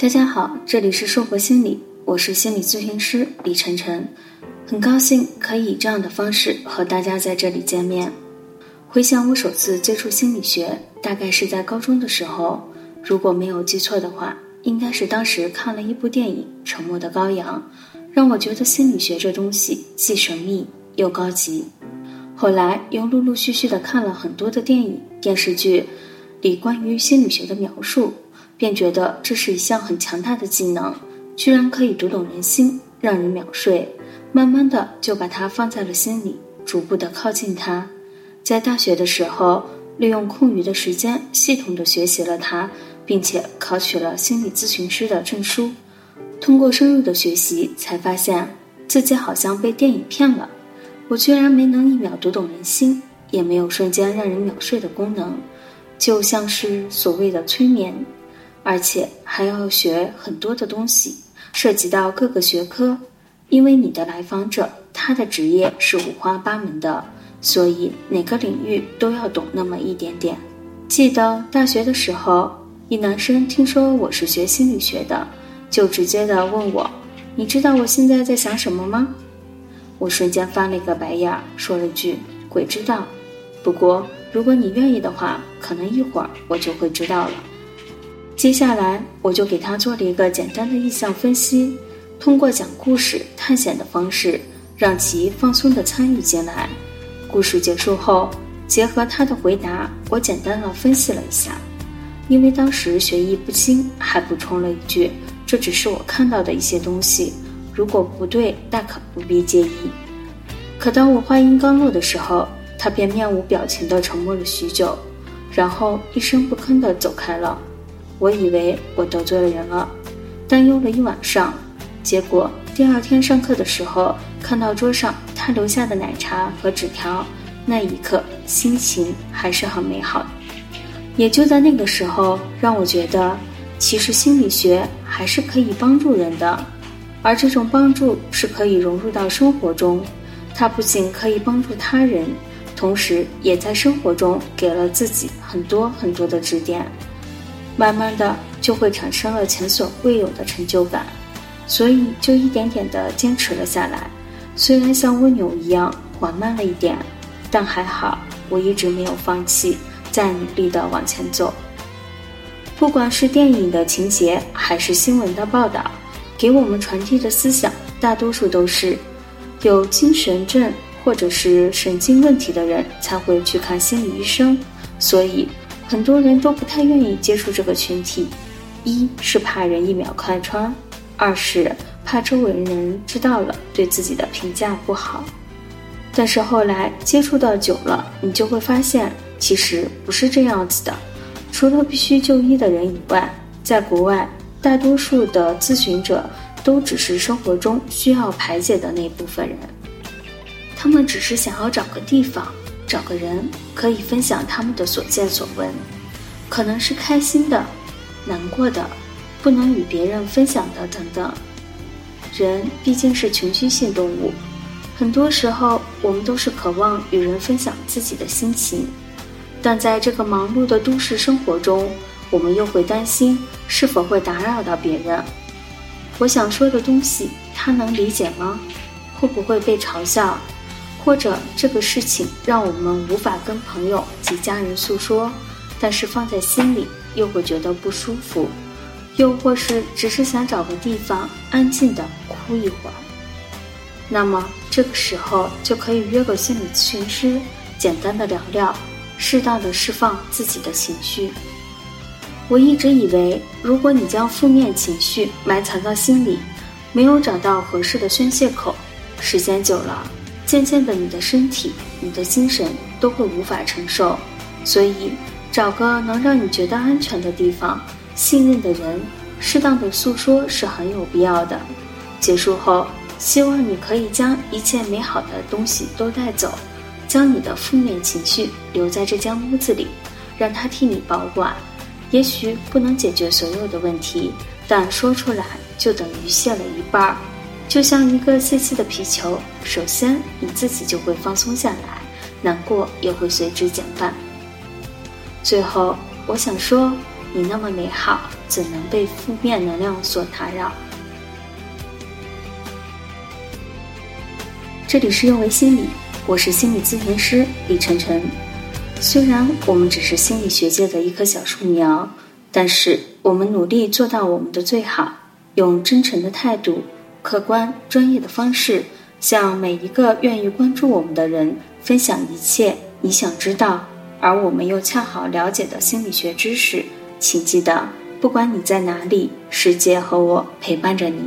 大家好，这里是硕博心理，我是心理咨询师李晨晨，很高兴可以以这样的方式和大家在这里见面。回想我首次接触心理学，大概是在高中的时候，如果没有记错的话，应该是当时看了一部电影《沉默的羔羊》，让我觉得心理学这东西既神秘又高级。后来又陆陆续续的看了很多的电影、电视剧里关于心理学的描述，便觉得这是一项很强大的技能，居然可以读懂人心，让人秒睡。慢慢的就把它放在了心里，逐步的靠近它。在大学的时候，利用空余的时间，系统的学习了它，并且考取了心理咨询师的证书。通过深入的学习，才发现自己好像被电影骗了。我居然没能一秒读懂人心，也没有瞬间让人秒睡的功能，就像是所谓的催眠，而且还要学很多的东西，涉及到各个学科。因为你的来访者他的职业是五花八门的，所以哪个领域都要懂那么一点点。记得大学的时候，一男生听说我是学心理学的，就直接的问我：“你知道我现在在想什么吗？”我瞬间翻了一个白眼，说了句：“鬼知道。”不过，如果你愿意的话，可能一会儿我就会知道了。接下来，我就给他做了一个简单的意向分析，通过讲故事、探险的方式，让其放松的参与进来。故事结束后，结合他的回答，我简单的分析了一下。因为当时学艺不精，还补充了一句：“这只是我看到的一些东西。”如果不对，大可不必介意。可当我话音刚落的时候，他便面无表情地沉默了许久，然后一声不吭地走开了。我以为我得罪了人了，担忧了一晚上。结果第二天上课的时候，看到桌上他留下的奶茶和纸条，那一刻心情还是很美好。也就在那个时候，让我觉得，其实心理学还是可以帮助人的。而这种帮助是可以融入到生活中，它不仅可以帮助他人，同时也在生活中给了自己很多很多的指点，慢慢的就会产生了前所未有的成就感，所以就一点点的坚持了下来。虽然像蜗牛一样缓慢了一点，但还好我一直没有放弃，在努力的往前走。不管是电影的情节，还是新闻的报道。给我们传递的思想，大多数都是有精神症或者是神经问题的人才会去看心理医生，所以很多人都不太愿意接触这个群体。一是怕人一秒看穿，二是怕周围人知道了对自己的评价不好。但是后来接触的久了，你就会发现，其实不是这样子的。除了必须就医的人以外，在国外。大多数的咨询者都只是生活中需要排解的那部分人，他们只是想要找个地方，找个人可以分享他们的所见所闻，可能是开心的、难过的、不能与别人分享的等等。人毕竟是群居性动物，很多时候我们都是渴望与人分享自己的心情，但在这个忙碌的都市生活中。我们又会担心是否会打扰到别人，我想说的东西他能理解吗？会不会被嘲笑？或者这个事情让我们无法跟朋友及家人诉说，但是放在心里又会觉得不舒服？又或是只是想找个地方安静的哭一会儿？那么这个时候就可以约个心理咨询师，简单的聊聊，适当的释放自己的情绪。我一直以为，如果你将负面情绪埋藏到心里，没有找到合适的宣泄口，时间久了，渐渐的，你的身体、你的精神都会无法承受。所以，找个能让你觉得安全的地方，信任的人，适当的诉说是很有必要的。结束后，希望你可以将一切美好的东西都带走，将你的负面情绪留在这间屋子里，让它替你保管。也许不能解决所有的问题，但说出来就等于卸了一半儿，就像一个泄气的皮球。首先你自己就会放松下来，难过也会随之减半。最后，我想说，你那么美好，怎能被负面能量所打扰？这里是优维心理，我是心理咨询师李晨晨。虽然我们只是心理学界的一棵小树苗，但是我们努力做到我们的最好，用真诚的态度、客观专业的方式，向每一个愿意关注我们的人分享一切你想知道，而我们又恰好了解的心理学知识。请记得，不管你在哪里，世界和我陪伴着你。